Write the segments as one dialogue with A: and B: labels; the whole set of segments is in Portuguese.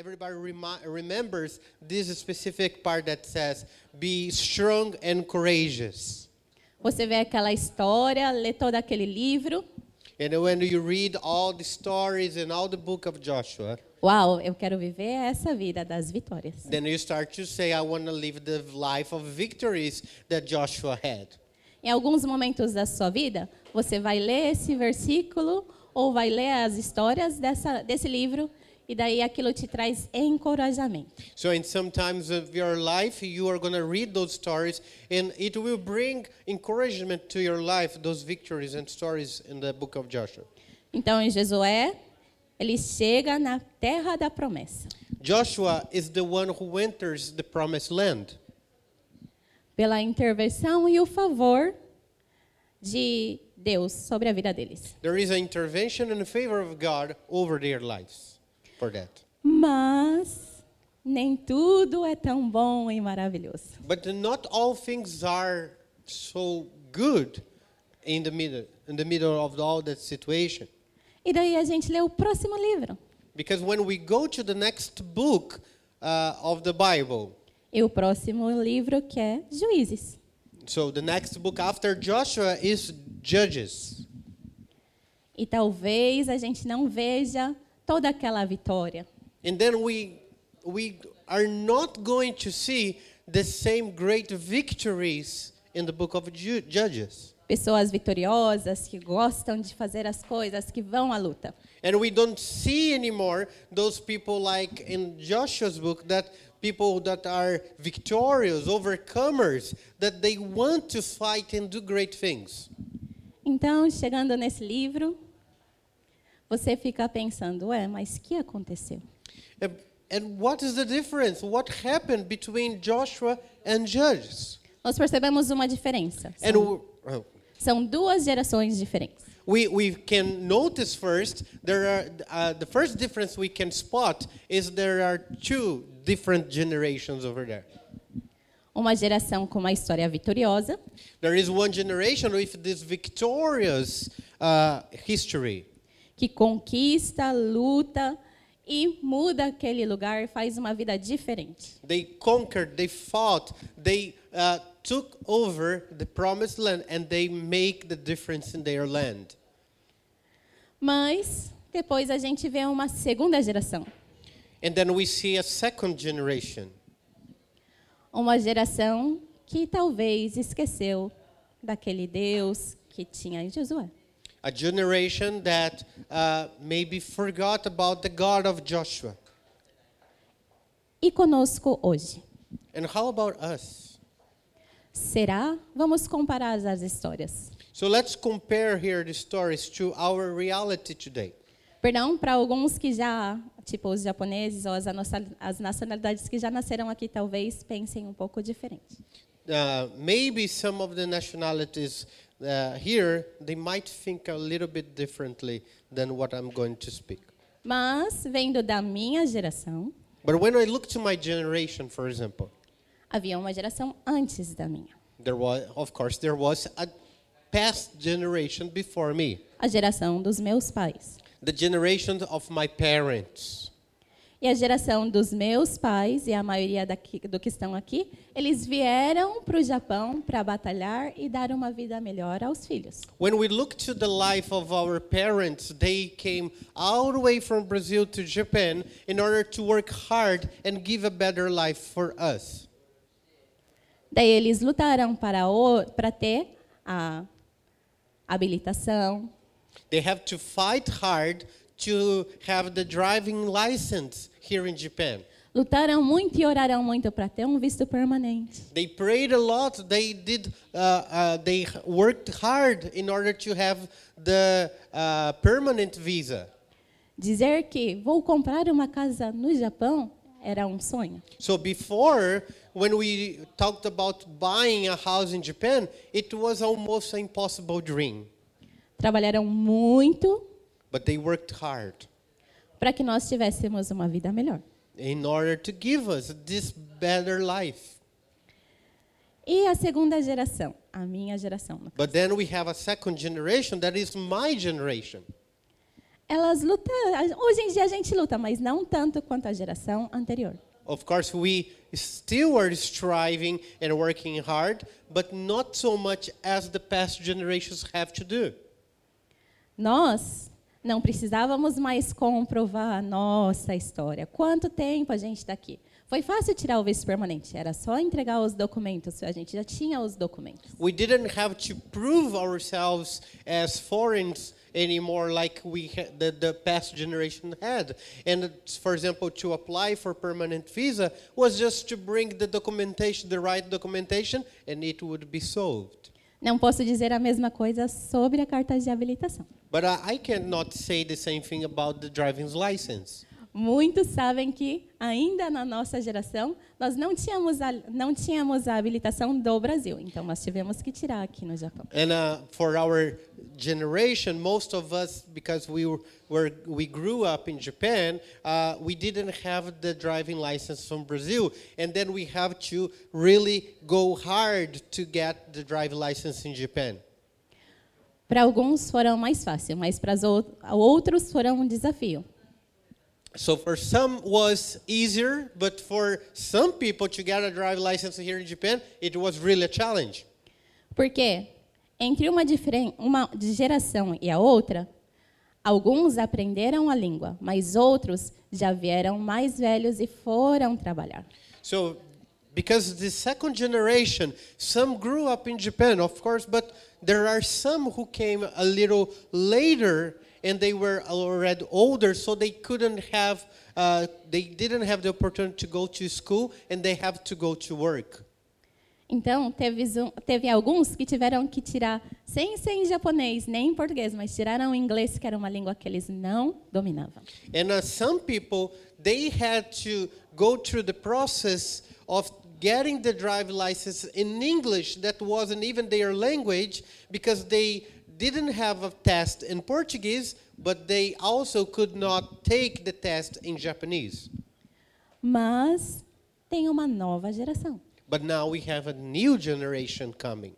A: everybody remembers this specific part that says, "Be strong and courageous."
B: Você vê aquela história, lê todo aquele livro.
A: And when you read all the stories and all the book of Joshua,
B: Uau, eu quero viver essa vida das vitórias.
A: then you start to say, "I want to live the life of victories that Joshua had."
B: Em alguns momentos da sua vida, você vai ler esse versículo ou vai ler as histórias dessa, desse livro e daí aquilo te traz encorajamento.
A: So, in some times of your life, you are going to read those stories, and it will bring encouragement to your life, those victories and stories in the book of Joshua.
B: Então, em Josué, ele chega na terra da promessa.
A: Joshua is the one who enters the promised land
B: Pela intervenção e o favor de Deus sobre a vida deles.
A: There is an intervention and favor of God over their lives for that.
B: Mas nem tudo é tão bom e maravilhoso.
A: But not all things are so good in the middle, in the middle of all that situation.
B: E daí a gente lê o próximo livro.
A: Because when we go to the next book uh, of the Bible,
B: E o próximo livro que é Juízes.
A: so the next book after Joshua is Judges.
B: E talvez a gente não veja toda aquela vitória.
A: And then we we are not going to see the same great victories in the book of Ju- Judges.
B: Pessoas vitoriosas que gostam de fazer as coisas, que vão à luta.
A: And we don't see anymore those people like in Joshua's book that people that are victorious, overcomers, that they want to fight and do great things.
B: Então, chegando nesse livro, você fica pensando, ué, mas o que aconteceu?
A: And, and what is the difference? What happened between Joshua and Judges?
B: Nós percebemos uma diferença. São,
A: oh,
B: são duas gerações diferentes.
A: we, we can notice first there are uh, the first difference we can spot is there are two different generations over there.
B: Uma geração com uma história vitoriosa
A: There is one generation with this victorious uh, history.
B: Que conquista, luta e muda aquele lugar, faz uma vida diferente.
A: They conquered, they fought, they uh, took over the promised land, and they make the difference in their land.
B: Mas depois a gente vê uma segunda geração,
A: And then we see a second generation.
B: uma geração que talvez esqueceu daquele Deus que tinha em Josué.
A: A generation that uh, maybe forgot about the God of Joshua.
B: E conosco hoje.
A: And how about us?
B: Será? Vamos comparar as histórias.
A: So let's compare here the stories to our reality today.
B: Perdão para alguns que já, tipo os japoneses ou as, as nacionalidades que já nasceram aqui, talvez pensem um pouco diferente.
A: Uh, maybe some of the nationalities uh, here they might think a little bit differently than what I'm going to speak.
B: Mas, vendo da minha geração,
A: But when I look to my generation, for example,
B: havia uma geração antes da minha.
A: there was, of course, there was a past generation before me,
B: A geração dos meus pais.
A: the generation of my parents.
B: E a geração dos meus pais, e a maioria daqui, do que estão aqui, eles vieram para o Japão para batalhar e dar uma vida melhor aos filhos.
A: When we look to the life of our parents, they came all the way from Brazil to Japan in order to work hard and give a better life for us.
B: Daí eles lutaram para, o, para ter a habilitação,
A: They have to fight hard to have the driving license here in Japan.
B: lutaram muito e oraram muito para ter um visto permanente.
A: They prayed a lot. They did. Uh, uh, they worked hard in order to have the uh, permanent visa.
B: Dizer que vou comprar uma casa no Japão era um sonho.
A: So before, when we talked about buying a house in Japan, it was almost an impossible dream.
B: Trabalharam muito
A: But they worked hard
B: para que nós tivéssemos uma vida melhor.
A: in order to give us this better life.
B: E a segunda geração, a minha geração,
A: But then we have a second generation that is my generation.
B: elas lutam. Hoje em dia a gente luta, mas não tanto quanto a geração anterior.
A: Of course, we still are striving and working hard, but not so much as the past generations have to do.
B: Nós não precisávamos mais comprovar a nossa história. Quanto tempo a gente está aqui? Foi fácil tirar o visto permanente, era só entregar os documentos, a gente já tinha os documentos.
A: We didn't have to prove ourselves as foreigners anymore like we the, the past generation had. And for example, to apply for permanent visa was just to bring the documentation, the right documentation, and it would be solved.
B: Não posso dizer a mesma coisa sobre a carta de habilitação.
A: But I, cannot say the same thing about the driving license.
B: Muitos sabem que ainda na nossa geração nós não tínhamos a, não tínhamos a habilitação do Brasil, então nós tivemos que tirar aqui no Japão.
A: And uh, for our generation, most of us, because we were, we grew up in Japan, uh, we didn't have the driving license from Brazil, and then we have to really go hard to get the driving license in Japan.
B: Para alguns foram mais fácil, mas para os ou- outros foram um desafio.
A: So for some was easier, but for some people to get a driving license here in Japan, it was really a challenge.
B: Porque entre uma, uma geração e a outra, alguns aprenderam a língua, mas outros já vieram mais velhos e foram trabalhar.
A: So, because the second generation, some grew up in Japan, of course, but there are some who came a little later and they were already older, so they couldn't have, uh, they didn't have the opportunity to go to school and they have to go to work.
B: Então, teve, teve alguns que tiveram que tirar, sem ser em japonês, nem em português, mas tiraram o inglês, que era uma língua que eles não dominavam.
A: And uh, some people, they had to go through the process of getting the driving license in English that wasn't even their language because they didn't have a test in Portuguese, but they also could not take the test in Japanese.
B: Mas tem uma nova geração.
A: But now we have a new generation coming.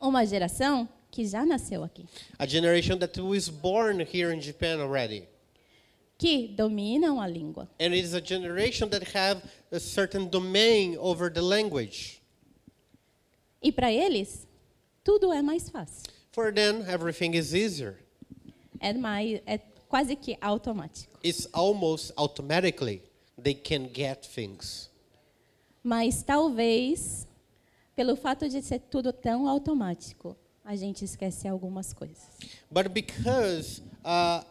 B: Uma geração que já nasceu aqui,
A: A generation that was born here in Japan already.
B: que dominam a língua.
A: And it is a generation that have a certain domain over the language.
B: E para eles, tudo é mais fácil.
A: For them, everything is easier.
B: É, mais, é quase que automático.
A: It's almost automatically they can get things.
B: Mas talvez, pelo fato de ser tudo tão automático, a gente esquece algumas coisas.
A: But because uh,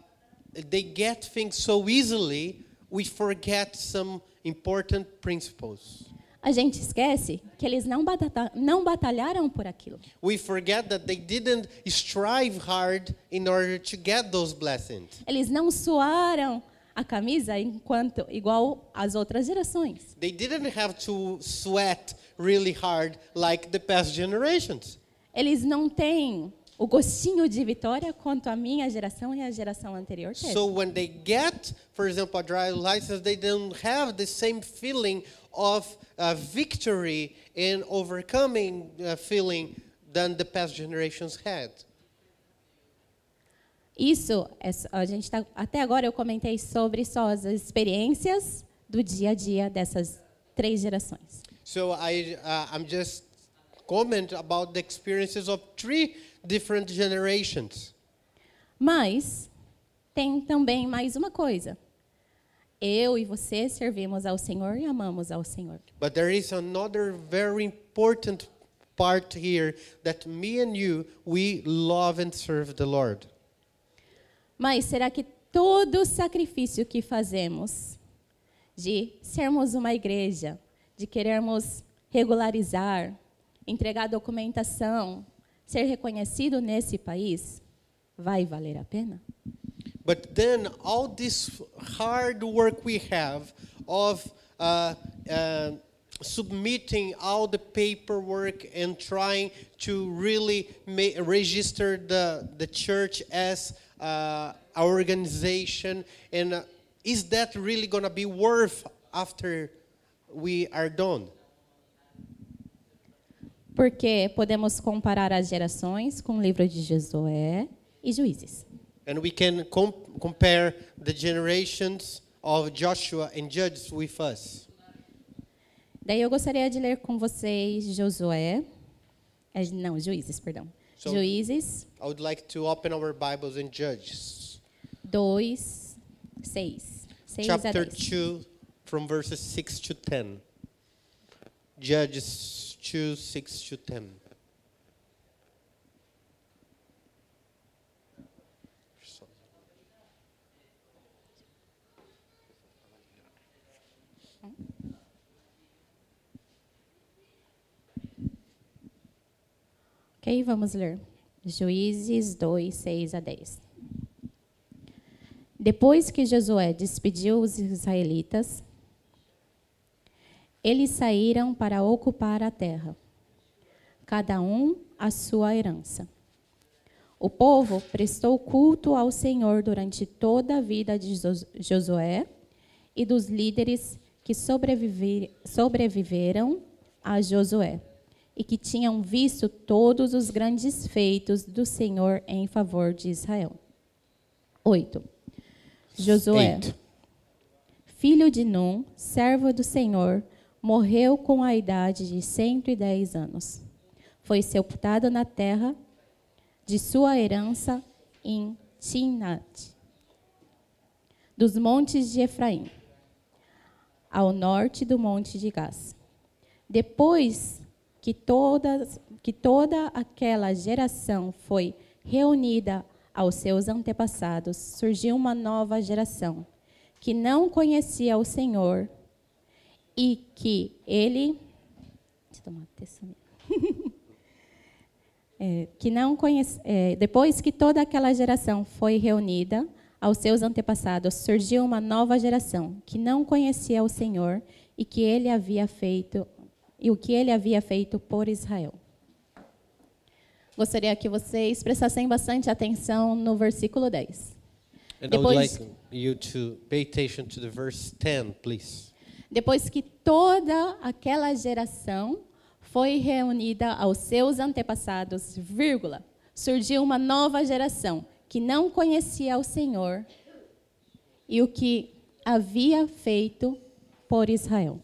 A: they get things so easily, we forget some important principles.
B: A gente esquece que eles não, batata- não batalharam por aquilo.
A: We forget that they didn't strive hard in order to get those blessings.
B: Eles não suaram a camisa enquanto igual as outras gerações.
A: They didn't have to sweat really hard like the past generations.
B: Eles não têm o gostinho de vitória quanto a minha geração e a geração anterior teve.
A: So when they get, for example, a driver's license, they don't have the same feeling of uh, victory and overcoming uh, feeling than the past generations had.
B: Isso, é a gente tá, até agora eu comentei sobre só as experiências do dia a dia dessas três gerações.
A: So I, uh, I'm just comment about the experiences of three different generations.
B: Mas tem também mais uma coisa. Eu e você servimos ao Senhor e amamos ao Senhor.
A: But there is another very important part here that me and you, we love and serve the Lord.
B: Mas será que todo sacrifício que fazemos de sermos uma igreja, de querermos regularizar, entregar documentação, ser reconhecido nesse país, vai valer a pena?
A: But then all this hard work we have of uh, uh, submitting all the paperwork and trying to really register the, the church as uh, our organization, and uh, is that really going to be worth after we are done?
B: Porque podemos comparar as gerações com o livro de Josué e Juízes.
A: And we can com- compare the generations of Joshua and Judges with us.
B: Daí eu gostaria de ler com vocês Josué, eh, não, Juízes, perdão.
A: So-
B: Juízes
A: I would like to open our Bibles in Judges,
B: 2, 6. 6 a
A: chapter
B: 10.
A: 2, from verses 6 to 10. Judges 2, 6 to 10.
B: Ok, vamos ler. Juízes 2, 6 a 10. Depois que Josué despediu os israelitas, eles saíram para ocupar a terra, cada um a sua herança. O povo prestou culto ao Senhor durante toda a vida de Jos- Josué e dos líderes que sobreviver- sobreviveram a Josué e que tinham visto todos os grandes feitos do Senhor em favor de Israel. 8. Josué,
A: Eight.
B: filho de Num, servo do Senhor, morreu com a idade de 110 anos. Foi sepultado na terra de sua herança em Timnat, dos montes de Efraim, ao norte do monte de Gás. Depois que, todas, que toda aquela geração foi reunida aos seus antepassados, surgiu uma nova geração que não conhecia o Senhor e que ele. Deixa eu tomar. É, que não conhece, é, depois que toda aquela geração foi reunida aos seus antepassados, surgiu uma nova geração que não conhecia o Senhor e que ele havia feito e o que ele havia feito por Israel. Gostaria que vocês prestassem bastante atenção no versículo 10.
A: And I would
B: Depois-
A: like you to pay attention to the verse 10, please.
B: Depois que toda aquela geração foi reunida aos seus antepassados, vírgula, surgiu uma nova geração que não conhecia o Senhor e o que havia feito por Israel.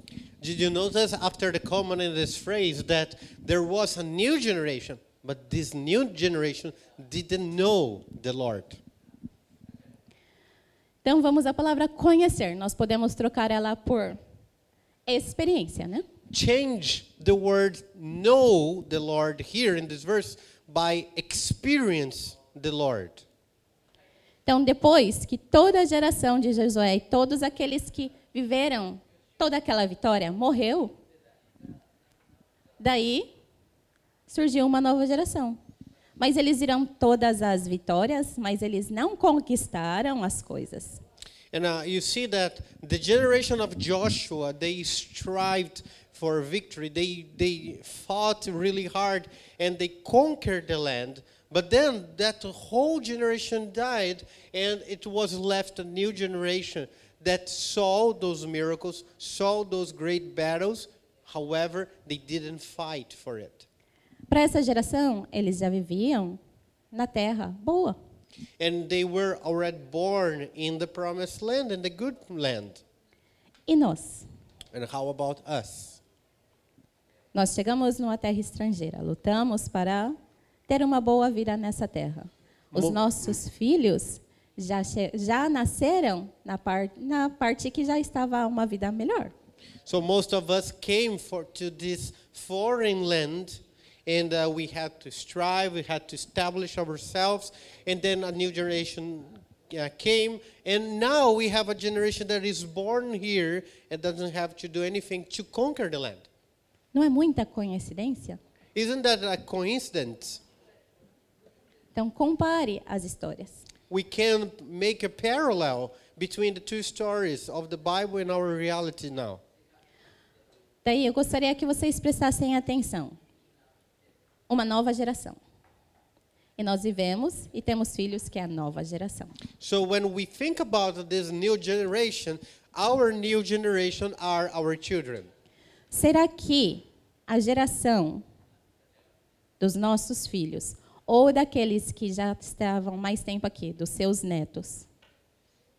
A: Did you notice after the comment in this phrase that there was a new generation, but this new generation didn't know the Lord?
B: Então vamos à palavra conhecer. Nós podemos trocar ela por experiência, né?
A: Change the word know the Lord here in this verse by experience the Lord.
B: Então, depois que toda a geração de Josué e todos aqueles que viveram toda aquela vitória morreu, daí surgiu uma nova geração. Mas eles viram todas as vitórias, mas eles não conquistaram as coisas.
A: And uh, you see that the generation of Joshua, they strived for victory. They, they fought really hard and they conquered the land. But then that whole generation died, and it was left a new generation that saw those miracles, saw those great battles. However, they didn't fight for it.
B: Para essa geração, eles já viviam na terra boa.
A: And they were already born in the promised land, in the good land.
B: E nós?
A: And how about us?
B: Nós chegamos numa terra estrangeira, lutamos para ter uma boa vida nessa terra. Os
A: Mo-
B: nossos filhos já, já nasceram na, par na parte que já estava uma vida melhor.
A: So most of us came for to this foreign land, and uh, we had to strive. We had to establish ourselves, and then a new generation uh, came, and now we have a generation that is born here and doesn't have to do anything to conquer the land.
B: Não é muita coincidência?
A: Isn't that a coincidence?
B: Então, compare as histórias.
A: We can make a parallel between the two stories of the Bible and our reality now.
B: Daí, eu gostaria que vocês prestassem atenção. Uma nova geração. E nós vivemos e temos filhos que é a nova geração.
A: So when we think about this new generation, our new generation are our children.
B: Será que a geração dos nossos filhos ou daqueles que já estavam mais tempo aqui, dos seus netos?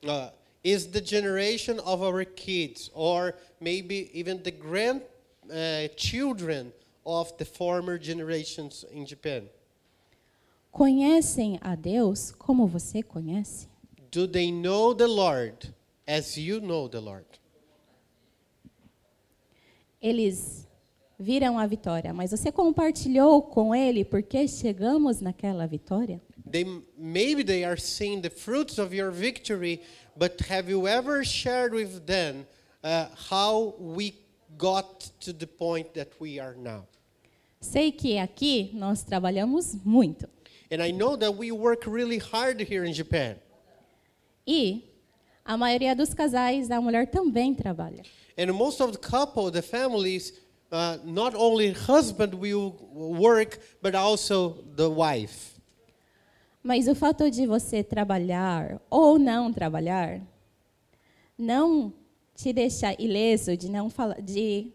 A: Uh, is the generation of our kids, or maybe even the grandchildren of the former generations in Japan?
B: Conhecem a Deus como você conhece?
A: Do they know the Lord as you know the Lord?
B: Eles viram a vitória, mas você compartilhou com ele porque chegamos naquela vitória?
A: They maybe they are seeing the fruits of your victory, but have you ever shared with them uh, how we got to the point that we are now?
B: Sei que aqui nós trabalhamos muito.
A: And I know that we work really hard here in Japan.
B: E a maioria dos casais, a mulher também trabalha.
A: And most of the couple, the families, uh, not only husband will work, but also the wife.
B: Mas o fato de você trabalhar ou não trabalhar não te deixa ileso de não falar, de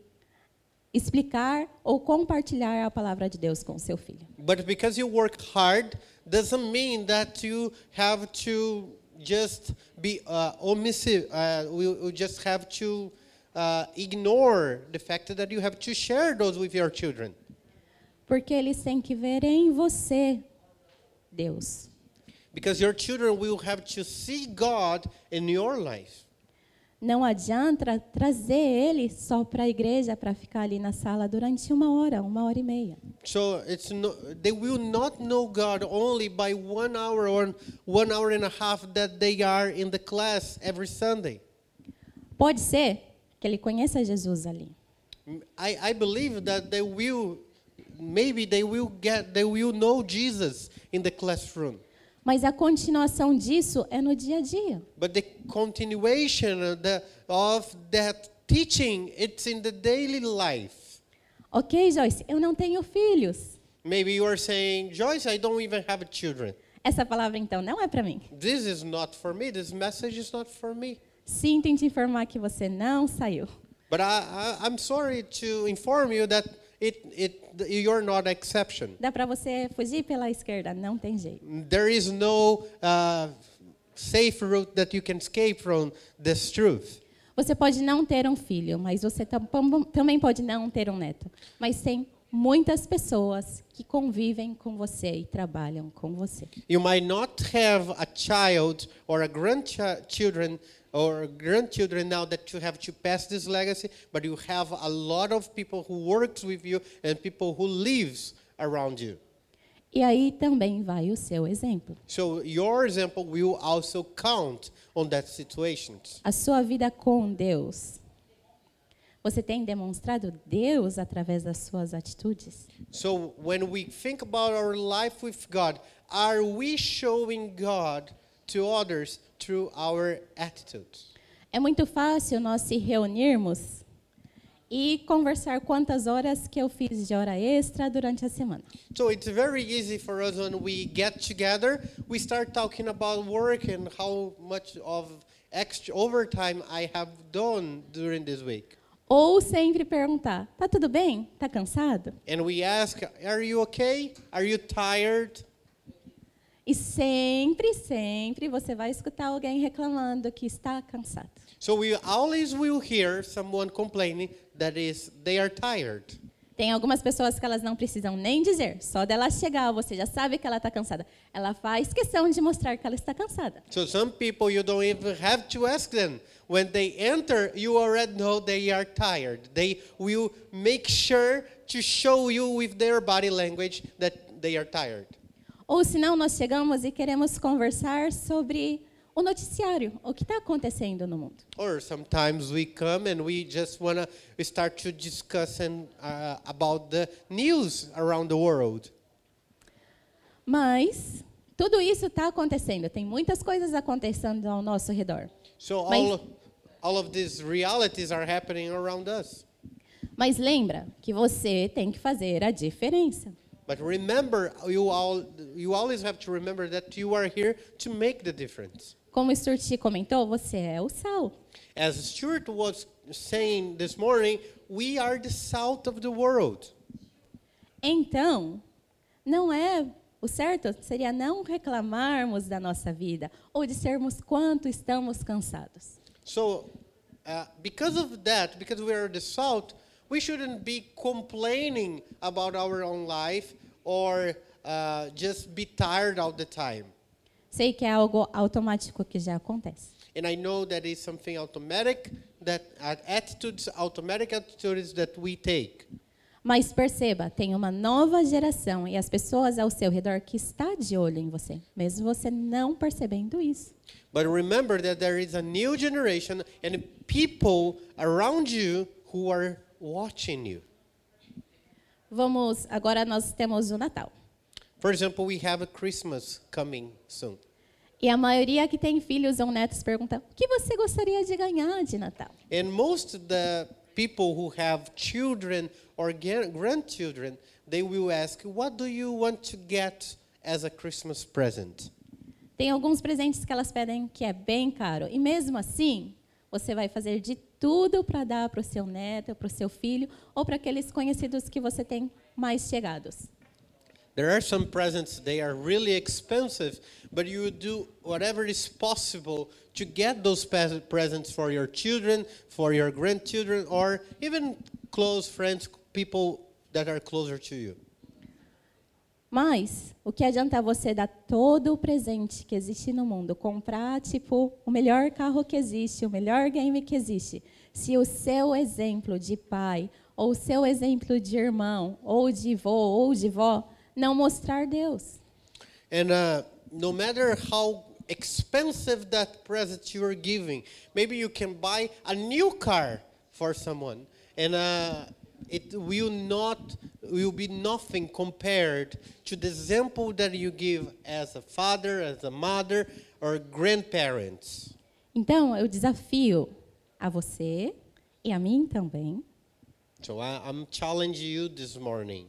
B: explicar ou compartilhar a palavra de Deus com seu filho.
A: But because you work hard, doesn't mean that you have to just be uh, omissive. Uh, we just have to uh, ignore the fact that you have to share those with your children.
B: Porque eles têm que ver em você Deus.
A: Because your children will have to see God in your life.
B: Não adianta trazer ele só para a igreja para ficar ali na sala durante uma hora, uma hora e meia.
A: So it's no, they will not know God only by one hour or one hour and a half that they are in the class every Sunday.
B: Pode ser que ele conheça Jesus ali.
A: I, I believe that they will, maybe they will get, they will know Jesus in the classroom.
B: Mas a continuação disso é no dia a dia.
A: But the continuation of, the, of that teaching, it's in the daily life.
B: Ok, Joyce, eu não tenho filhos.
A: Maybe you are saying, Joyce, I don't even have children.
B: Essa palavra então não é para mim.
A: This is not for me. This message is not for me.
B: Sinto em te informar que você não saiu.
A: But I, I, I'm sorry to inform you that it, it, you're not exception.
B: Dá para você fugir pela esquerda, não tem jeito.
A: There is no uh, safe route that you can escape from this truth.
B: Você pode não ter um filho, mas você tam- também pode não ter um neto. Mas tem muitas pessoas que convivem com você e trabalham com você.
A: You might not have a child or a grandchildren or grandchildren now that you have to pass this legacy, but you have a lot of people who works with you and people who lives around you.
B: E aí também vai o seu exemplo.
A: So your example will also count on that situation.
B: A sua vida com Deus. Você tem demonstrado Deus através das suas atitudes?
A: So when we think about our life with God, are we showing God to others through our attitudes?
B: É muito fácil nós se reunirmos e conversar quantas horas que eu fiz de hora extra durante a semana.
A: So it's very easy for us when we get together, we start talking about work and how much of extra overtime I have done during this week.
B: Ou sempre perguntar: tá tudo bem? Tá cansado?
A: And we ask, are you okay? Are you tired?
B: E sempre, sempre você vai escutar alguém reclamando que está cansado.
A: So we always will hear someone complaining that is they are tired.
B: Tem algumas pessoas que elas não precisam nem dizer, só dela chegar, você já sabe que ela está cansada. Ela faz questão de mostrar que ela está cansada.
A: So some people you don't even have to ask them. When they enter, you already know they are tired. They will make sure to show you with their body language that they are tired.
B: Ou senão nós chegamos e queremos conversar sobre o noticiário, o que está acontecendo no mundo.
A: Or sometimes we come and we just want to start to discuss and, uh, about the news around the world.
B: Mas tudo isso está acontecendo, tem muitas coisas acontecendo ao nosso redor.
A: So
B: Mas-
A: all, all of these realities are happening around us.
B: Mas lembra que você tem que fazer a diferença.
A: But remember, you, all, you always have to remember that you are here to make the difference.
B: Como Stuart comentou, você é o sal.
A: As Stuart was saying this morning, we are the salt of the world.
B: Então, não é O certo seria não reclamarmos da nossa vida ou de sermos quanto estamos cansados.
A: So, uh, because of that, because we are the salt, we shouldn't be complaining about our own life or uh, just be tired all the time.
B: Sei que é algo automático que já acontece.
A: And I know that is something automatic, that uh, attitudes, automatic attitudes that we take.
B: Mas perceba, tem uma nova geração e as pessoas ao seu redor que está de olho em você, mesmo você não percebendo isso.
A: But remember that there is a new generation and people around you who are watching you.
B: Vamos, agora nós temos o Natal.
A: For example, we have a Christmas coming soon.
B: E a maioria que tem filhos ou netos pergunta: "O que você gostaria de ganhar de Natal?"
A: And most of the people who have children or gra- grandchildren, they will ask, "What do you want to get as a Christmas present?"
B: Tem alguns presentes que elas pedem que é bem caro. E mesmo assim, você vai fazer de tudo para dar para o seu neto, para o seu filho ou para aqueles conhecidos que você tem mais chegados.
A: There are some presents they are really expensive, but you do whatever is possible to get those presents for your children, for your grandchildren, or even close friends, people that are closer to you.
B: Mas o que adianta você dar todo o presente que existe no mundo, comprar tipo o melhor carro que existe, o melhor game que existe, se o seu exemplo de pai, ou o seu exemplo de irmão, ou de vô, ou de vó, não mostrar Deus?
A: And uh, no matter how expensive that present you are giving, maybe you can buy a new car for someone, and uh, it will not will be nothing compared to the example that you give as a father, as a mother, or grandparents.
B: Então, eu desafio a você e a mim também,
A: So I, I'm challenging you this morning.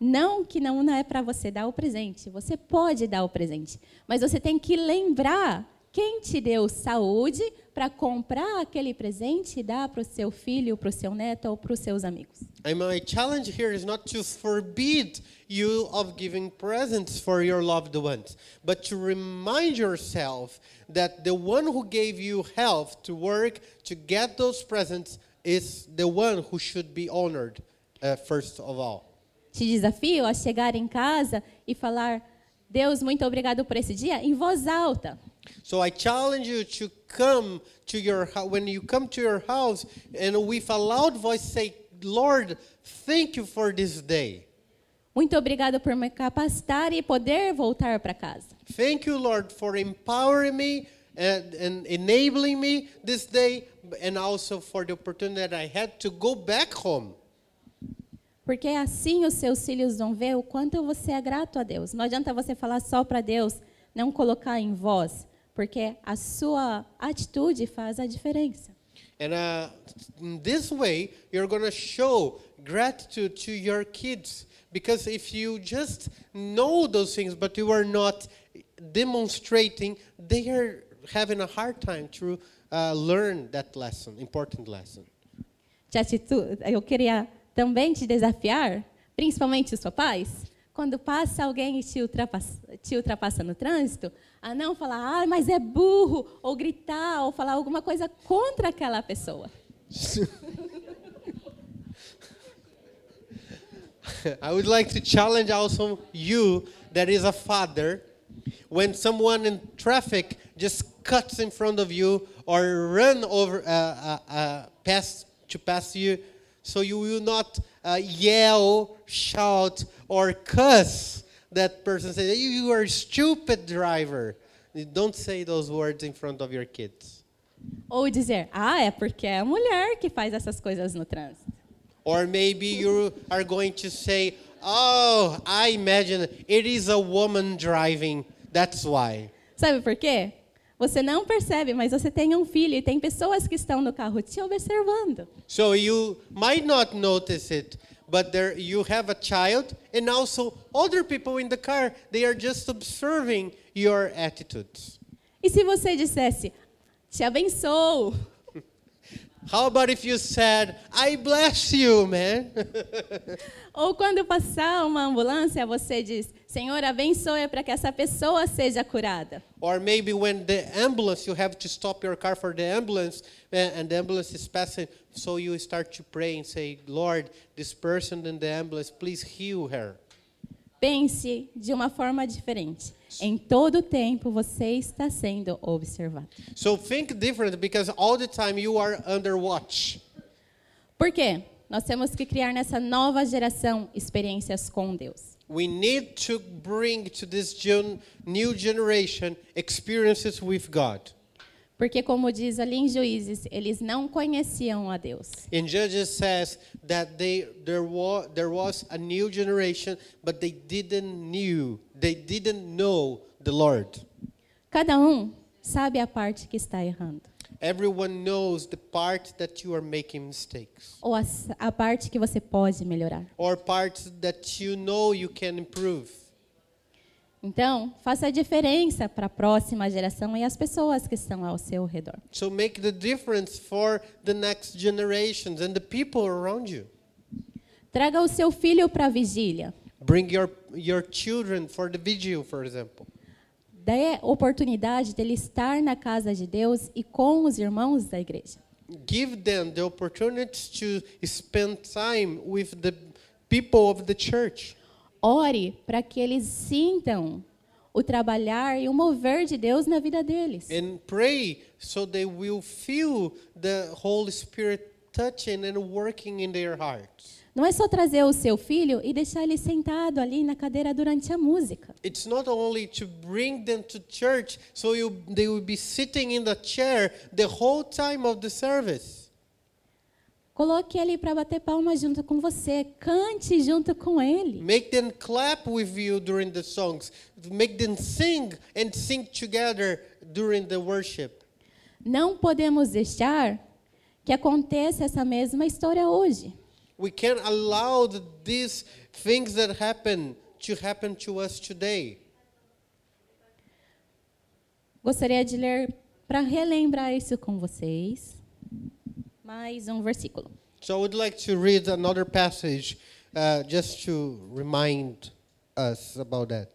B: não que não não é para você dar o presente, você pode dar o presente, mas você tem que lembrar quem te deu saúde para comprar aquele presente e dar para o seu filho, para o seu neto ou para os seus amigos.
A: And my challenge here is not to forbid you of giving presents for your loved ones, but to remind yourself that the one who gave you health to work to get those presents is the one who should be honored uh, first of all.
B: Te desafio a chegar em casa e falar: Deus, muito obrigado por esse dia, em voz alta.
A: So I challenge you to come to your when you come to your house and with a loud voice say, "Lord, thank you for this day."
B: Muito obrigado por me capacitar e poder voltar para casa.
A: Thank you, Lord, for empowering me and, and enabling me this day, and also for the opportunity that I had to go back home.
B: Porque assim os seus filhos vão ver o quanto você é grato a Deus. Não adianta você falar só para Deus, não colocar em voz, porque a sua atitude faz a diferença.
A: And uh, in this way, you're going to show gratitude to your kids. Because if you just know those things, but you are not demonstrating, they are having a hard time to uh, learn that lesson, important lesson.
B: De atitude, eu queria também te desafiar, principalmente os papais, quando passa alguém e te ultrapassa, te ultrapassa no trânsito, a não falar, ah, mas é burro, ou gritar, ou falar alguma coisa contra aquela pessoa.
A: I would like to challenge also you that is a father when someone in traffic just cuts in front of you or run over uh, uh, uh, past to pass you so you will not uh, yell shout or cuss that person say you are a stupid driver don't say those words in front of your kids
B: Ou dizer, ah, é porque é a mulher que faz essas coisas no trânsito.
A: Or maybe you are going to say, Oh, I imagine it is a woman driving. That's why.
B: Sabe por quê? Você não percebe, mas você tem um filho e tem pessoas que estão no carro te observando.
A: So you might not notice it, but there you have a child and also other people in the car. They are just observing your attitudes.
B: E se você dissesse, te abençoo,
A: How about if you said, I bless you, man?
B: Ou quando passar uma ambulância, você diz: Senhor, abençoe para que essa pessoa seja curada.
A: or maybe when the ambulance, you have to stop your car for the ambulance, uh, and the ambulance is passing, so you start to pray and say, Lord, this person in the ambulance, please heal her.
B: Pense de uma forma diferente. Em todo tempo você está sendo observado.
A: So think different because all the time you are under watch.
B: Por quê? Nós temos que criar nessa nova geração experiências com Deus.
A: We need to bring to this new generation experiences with God.
B: Porque, como diz ali em Juízes, eles não conheciam a Deus.
A: In Judges says that they there was there was a new generation, but they didn't knew they didn't know the Lord.
B: Cada um sabe a parte que está errando.
A: Everyone knows the part that you are making mistakes,
B: Ou a, a parte que você pode melhorar.
A: or parts that you know you can improve.
B: Então, faça a diferença para a próxima geração e as pessoas que estão ao seu redor.
A: So make the difference for the next generations and the people around you.
B: Traga o seu filho para a vigília.
A: Bring your your children for the vigil, for example.
B: Dê oportunidade dele estar na casa de Deus e com os irmãos da igreja.
A: give them the opportunity to spend time with the people of the church.
B: Ore para que eles sintam o trabalhar e o mover de Deus na vida deles.
A: And pray so they will feel the Holy Spirit touching and working in their hearts.
B: Não é só trazer o seu filho e deixar ele sentado ali na cadeira durante a música.
A: It's not only to bring them to church so you, they will be sitting in the chair the whole time of the service.
B: Coloque ele para bater palmas junto com você. Cante junto com ele.
A: Make them clap with you during the songs. Make them sing and sing together during the worship.
B: Não podemos deixar que aconteça essa mesma história hoje.
A: We can't allow the, these things that happen to happen to us today.
B: Gostaria de ler para relembrar isso com vocês. Mais um versículo.
A: So I would like to read another passage uh, just to remind us about that.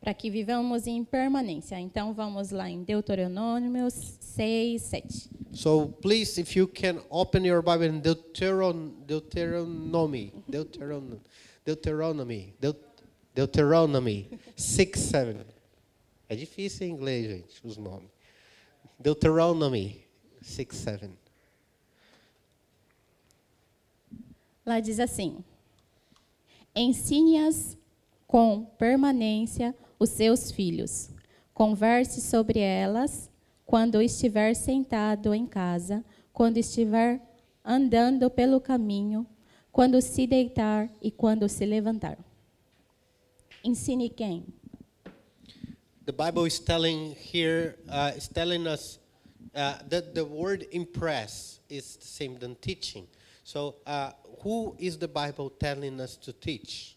B: Para que vivamos em permanência. Então vamos lá em Deuteronômio 6, 7.
A: So please, if you can open your Bible in Deuteron, Deuteronomy, Deuteron, Deuteronomy, Deut, Deuteronomy 6, 7. É difícil em inglês, gente, os nomes. Deuteronomy 6, 7.
B: Lá diz assim: Ensine-as com permanência os seus filhos. Converse sobre elas quando estiver sentado em casa, quando estiver andando pelo caminho, quando se deitar e quando se levantar. Ensine quem?
A: The Bible is telling here, uh, is telling us uh, that the word impress is the same than teaching. So, uh, who is the Bible telling us to teach?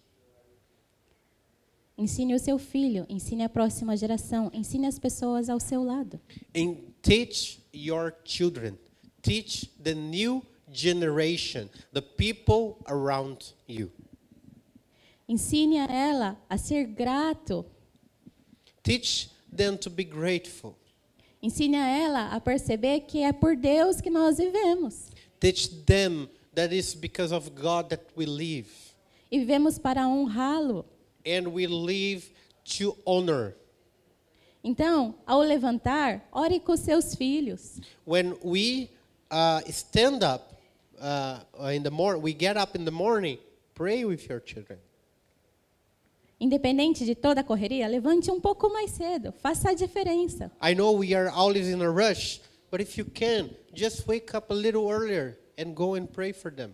B: Ensine o seu filho, ensine a próxima geração, ensine as pessoas ao seu lado.
A: And teach your children, teach the new generation, the people around you.
B: Ensine a ela a ser grato.
A: Teach them to be grateful.
B: Ensine a ela a perceber que é por Deus que nós vivemos.
A: Teach them that it's because of God that we live.
B: E vivemos para honrá-lo.
A: And we live to honor.
B: Então, ao levantar, ore com seus filhos.
A: when we uh, stand up uh, in the morning, we get up in the morning, pray with your children.
B: Independente de toda a correria, levante um pouco mais cedo. Faça a diferença.
A: I know we are always in a rush, but if you can, just wake up a little earlier and go and pray for them.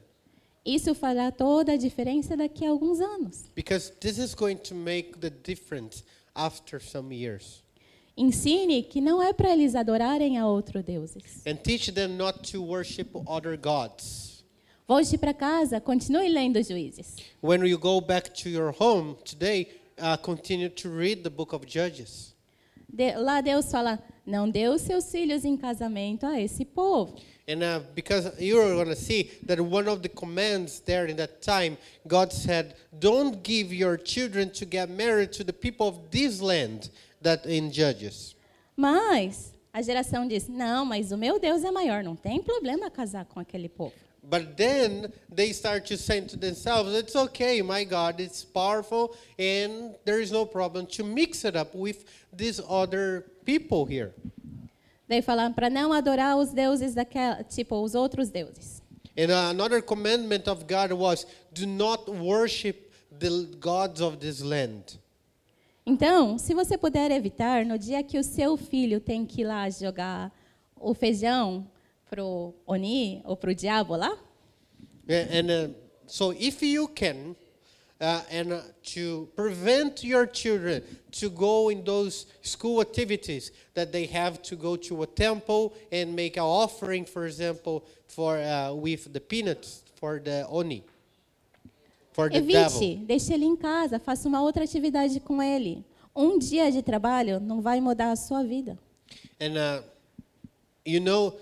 B: Isso fará toda a diferença daqui a alguns anos.
A: Because this is going to make the difference after some years.
B: Ensine que não é para eles adorarem a outros deuses.
A: And teach them not to worship other gods.
B: Volte para casa, continue lendo Juízes.
A: When you go back to your home today, uh, continue to read the book of Judges.
B: De- lá Deus fala: não dê os seus filhos em casamento a esse povo.
A: And uh, because you're going to see that one of the commands there in that time, God said, Don't give your children to get married to the people of this land that in Judges.
B: Mas a geração diz: não, mas o meu Deus é maior, não tem problema casar com aquele povo.
A: But then they start to say to themselves, It's okay, my God, it's powerful, and there is no problem to mix it up with these other people here.
B: Daí falaram para não adorar os deuses daquela, tipo os outros deuses.
A: And uh, another commandment of God was, Do not worship the gods of this land.
B: Então, se você puder evitar, no dia que o seu filho tem que ir lá jogar o feijão pro Oni ou pro diabo lá,
A: And uh, so, if you can, uh, and uh, to prevent your children to go in those school activities that they have to go to a temple and make an offering, for example, for uh, with the peanuts for the oni, for the devil.
B: evite, deixe ele em casa, faça uma outra atividade com ele. Um dia de trabalho não vai mudar a sua vida.
A: And uh, you know,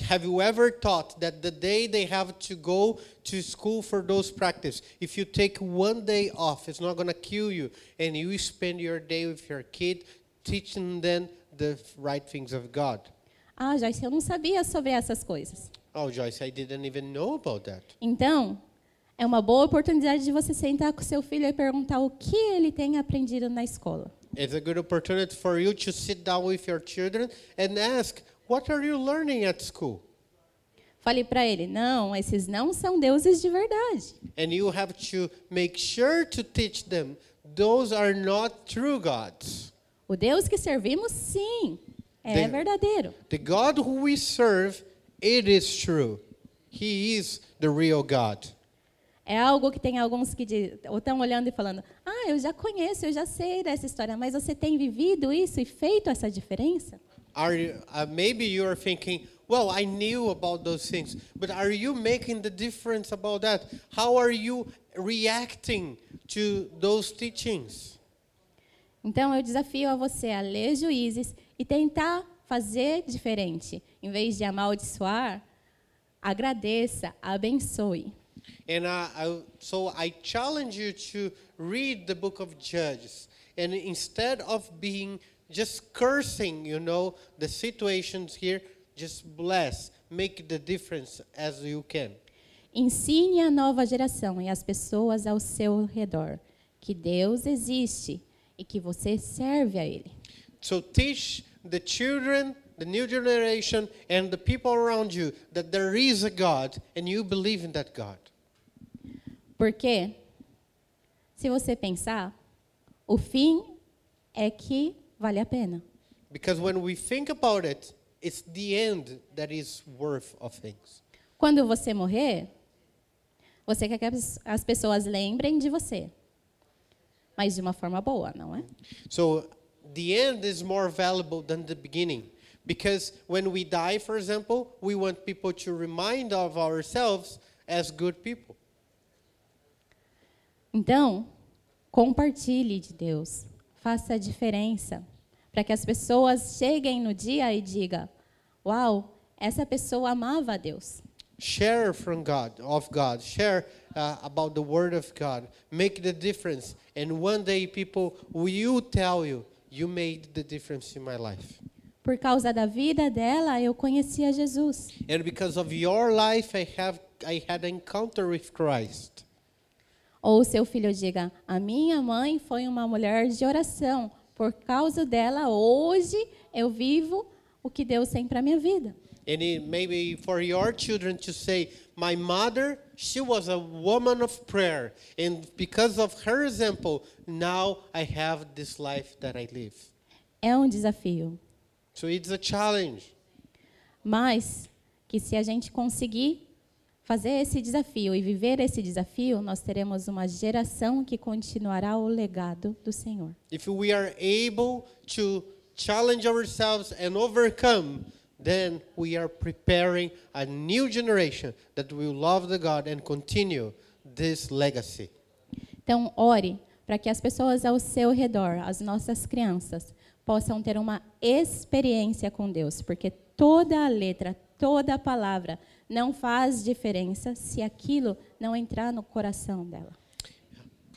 A: have you ever thought that the day they have to go to school for those practice, if you take one day off, it's not going to kill you, and you spend your day with your kid teaching them the right things of God?
B: Ah, Joyce, eu não sabia sobre essas coisas.
A: Oh, Joyce, I didn't even know about that.
B: Então, é uma boa oportunidade de você sentar com seu filho e perguntar o que ele tem aprendido na escola.
A: It's a good opportunity for you to sit down with your children and ask, what are you learning at school?
B: Fale para ele: não, esses não são deuses de verdade.
A: And you have to make sure to teach them those are not true gods.
B: O Deus que servimos, sim, é
A: They-
B: verdadeiro.
A: The God who we serve, it is true. He is the real God.
B: É algo que tem alguns que estão olhando e falando: ah, eu já conheço, eu já sei dessa história, mas você tem vivido isso e feito essa diferença?
A: Are you, uh, maybe you are thinking, well, I knew about those things, but are you making the difference about that? How are you reacting to those teachings?
B: Então eu desafio a você a ler juízes e tentar fazer diferente. Em vez de amaldiçoar, agradeça, abençoe.
A: And uh, I, so I challenge you to read the book of Judges. And instead of being just cursing, you know, the situations here, just bless, make the difference as you can.
B: Ensine a nova geração e as pessoas ao seu redor que Deus existe e que você serve a Ele.
A: So teach the children, the new generation, and the people around you that there is a God and you believe in that God.
B: Porque, se você pensar, o fim é que vale a pena.
A: Because when we think about it, it's the end that is worth of things.
B: Quando você morrer, você quer que as- as pessoas lembrem de você. Mas de uma forma boa, não é?
A: So the end is more valuable than the beginning. Because when we die, for example, we want people to remind of ourselves as good people.
B: Então, compartilhe de Deus. Faça a diferença. Para que as pessoas cheguem no dia e digam: Uau, essa pessoa amava a Deus.
A: Share from God, of God. Share uh, about the Word of God. Make the difference. And one day people will tell you, you made the difference in my life.
B: Por causa da vida dela, eu conhecia Jesus.
A: And because of your life, I have I had encounter with Christ.
B: Ou seu filho diga: A minha mãe foi uma mulher de oração. Por causa dela, hoje eu vivo o que Deus tem para minha vida.
A: And it maybe for your children to say, My mother, she was a woman of prayer. And because of her example, now I have this life that I live.
B: É um desafio.
A: So it's a challenge.
B: Mas que se a gente conseguir fazer esse desafio e viver esse desafio, nós teremos uma geração que continuará o legado do Senhor.
A: If we are able to challenge ourselves and overcome, then we are preparing a new generation that will love the God and continue this legacy.
B: Então, ore para que as pessoas ao seu redor, as nossas crianças, possam ter uma experiência com Deus, porque toda a letra, toda a palavra não faz diferença se aquilo não entrar no coração dela.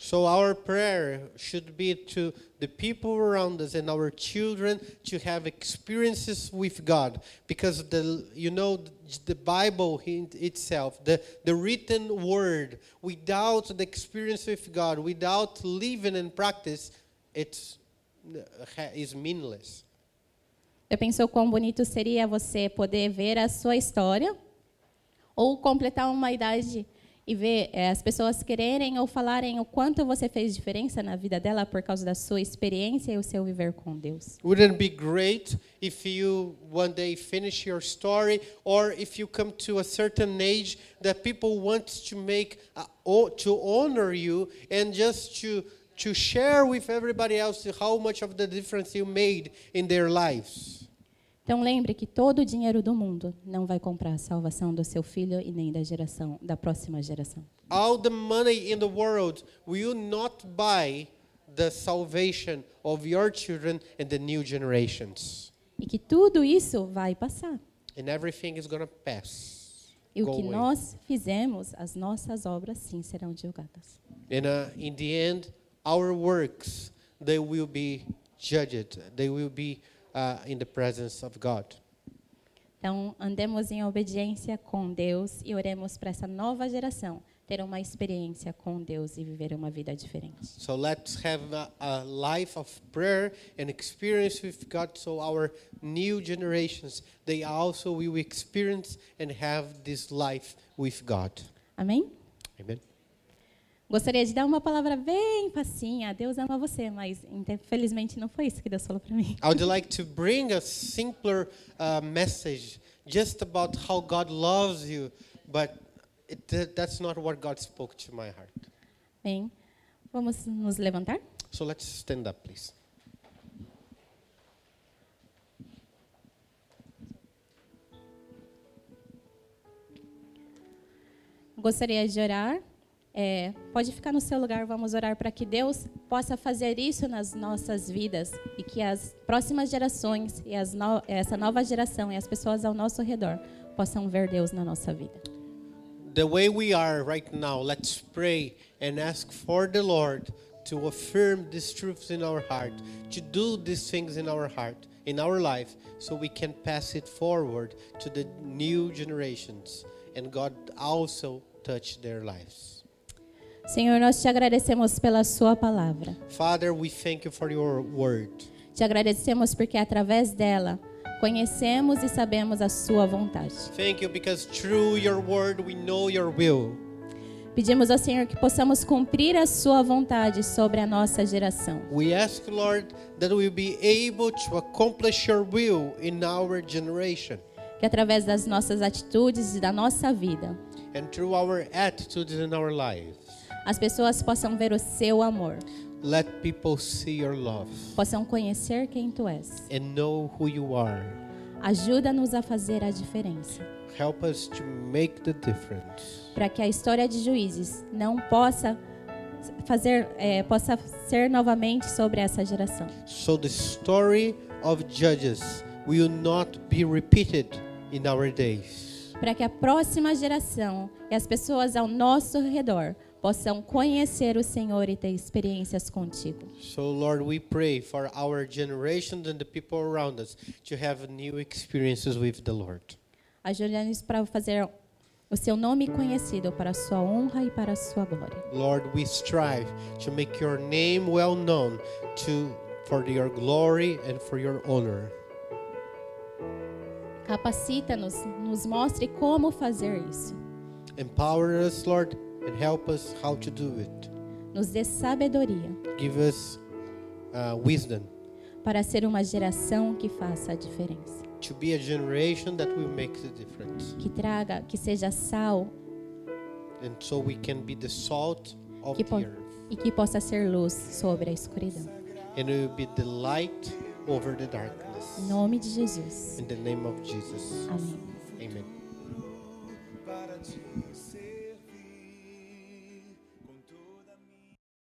A: So our prayer should be to the people around us and our children to have experiences with God because the you know the Bible itself the the written word without the experience with God without living and practice it's is meaningless.
B: Eu penso quão bonito seria você poder ver a sua história ou completar uma idade e ver é, as pessoas quererem ou falarem o quanto você fez diferença na vida dela por causa da sua experiência e o seu viver com Deus.
A: Wouldn't it be great if you one day finish your story or if you come to a certain age that people want to make uh, to honor you and just to to share with everybody else how much of the difference you made in their lives.
B: Então lembre que todo o dinheiro do mundo não vai comprar a salvação do seu filho e nem da geração da próxima geração.
A: All the money in the world will not buy the salvation of your children and the new generations.
B: E que tudo isso vai passar.
A: And everything is going to pass.
B: E o que away. nós fizemos, as nossas obras sim serão julgadas.
A: And uh, in the end, our works they will be judged. They will be uh, in the presence of God.
B: Então, andemos em obediência com Deus e oremos para essa nova geração ter uma experiência com Deus e viver uma vida diferente.
A: So let's have a, a life of prayer and experience with God so our new generations they also will experience and have this life with God.
B: Amém?
A: Amen.
B: Gostaria de dar uma palavra bem facinha. Deus ama você, mas infelizmente não foi isso que Deus falou para mim.
A: I would like to bring a simpler uh, message just about how God loves you, but it, that's not what God spoke to my heart.
B: Bem, vamos nos levantar?
A: So let's stand up, please.
B: Gostaria de orar é, pode ficar no seu lugar, vamos orar para que Deus possa fazer isso nas nossas vidas e que as próximas gerações e no, essa nova geração e as pessoas ao nosso redor possam ver Deus na nossa vida.
A: The way we are right now, let's pray and ask for the Lord to affirm these truths in our heart, to do these things in our heart, in our life, so we can pass it forward to the new generations and God also touch their lives.
B: Senhor, nós te agradecemos pela sua palavra.
A: Father, we thank you for your word.
B: Te agradecemos porque através dela conhecemos e sabemos a sua vontade.
A: Thank you because through your word we know your will.
B: Pedimos ao Senhor que possamos cumprir a sua vontade sobre a nossa geração.
A: We ask, Lord, that we be able to accomplish your will in our generation.
B: Que através das nossas atitudes e da nossa vida.
A: And through our attitudes in our lives
B: as pessoas possam ver o seu amor.
A: Let people see your love.
B: Possam conhecer quem tu és.
A: And know who you are.
B: Ajuda-nos a fazer a diferença.
A: Help us to make the difference.
B: Para que a história de juízes não possa fazer é, possa ser novamente sobre essa geração.
A: So the story of judges will not be repeated in our days.
B: Para que a próxima geração e as pessoas ao nosso redor possam conhecer o Senhor e ter experiências contigo.
A: So Lord, we pray for our generations and the people around us to have new experiences with the Lord.
B: Ajuda-nos para fazer o seu nome conhecido para a sua honra e para a sua glória.
A: Lord, we strive to make your name well known to for your glory and for your honor.
B: Capacita-nos, nos mostre como fazer isso.
A: Empower us, Lord, and help us how to do it.
B: Nos dê sabedoria.
A: Give us uh, wisdom.
B: Para ser uma geração que faça a diferença.
A: To be a generation that will make the difference.
B: Que traga, que seja sal.
A: And so we can be the salt of que the earth.
B: E que possa ser luz sobre a escuridão.
A: And we will be the light over the darkness.
B: Em nome de Jesus.
A: In the name of Jesus.
B: Amém.
A: Amen.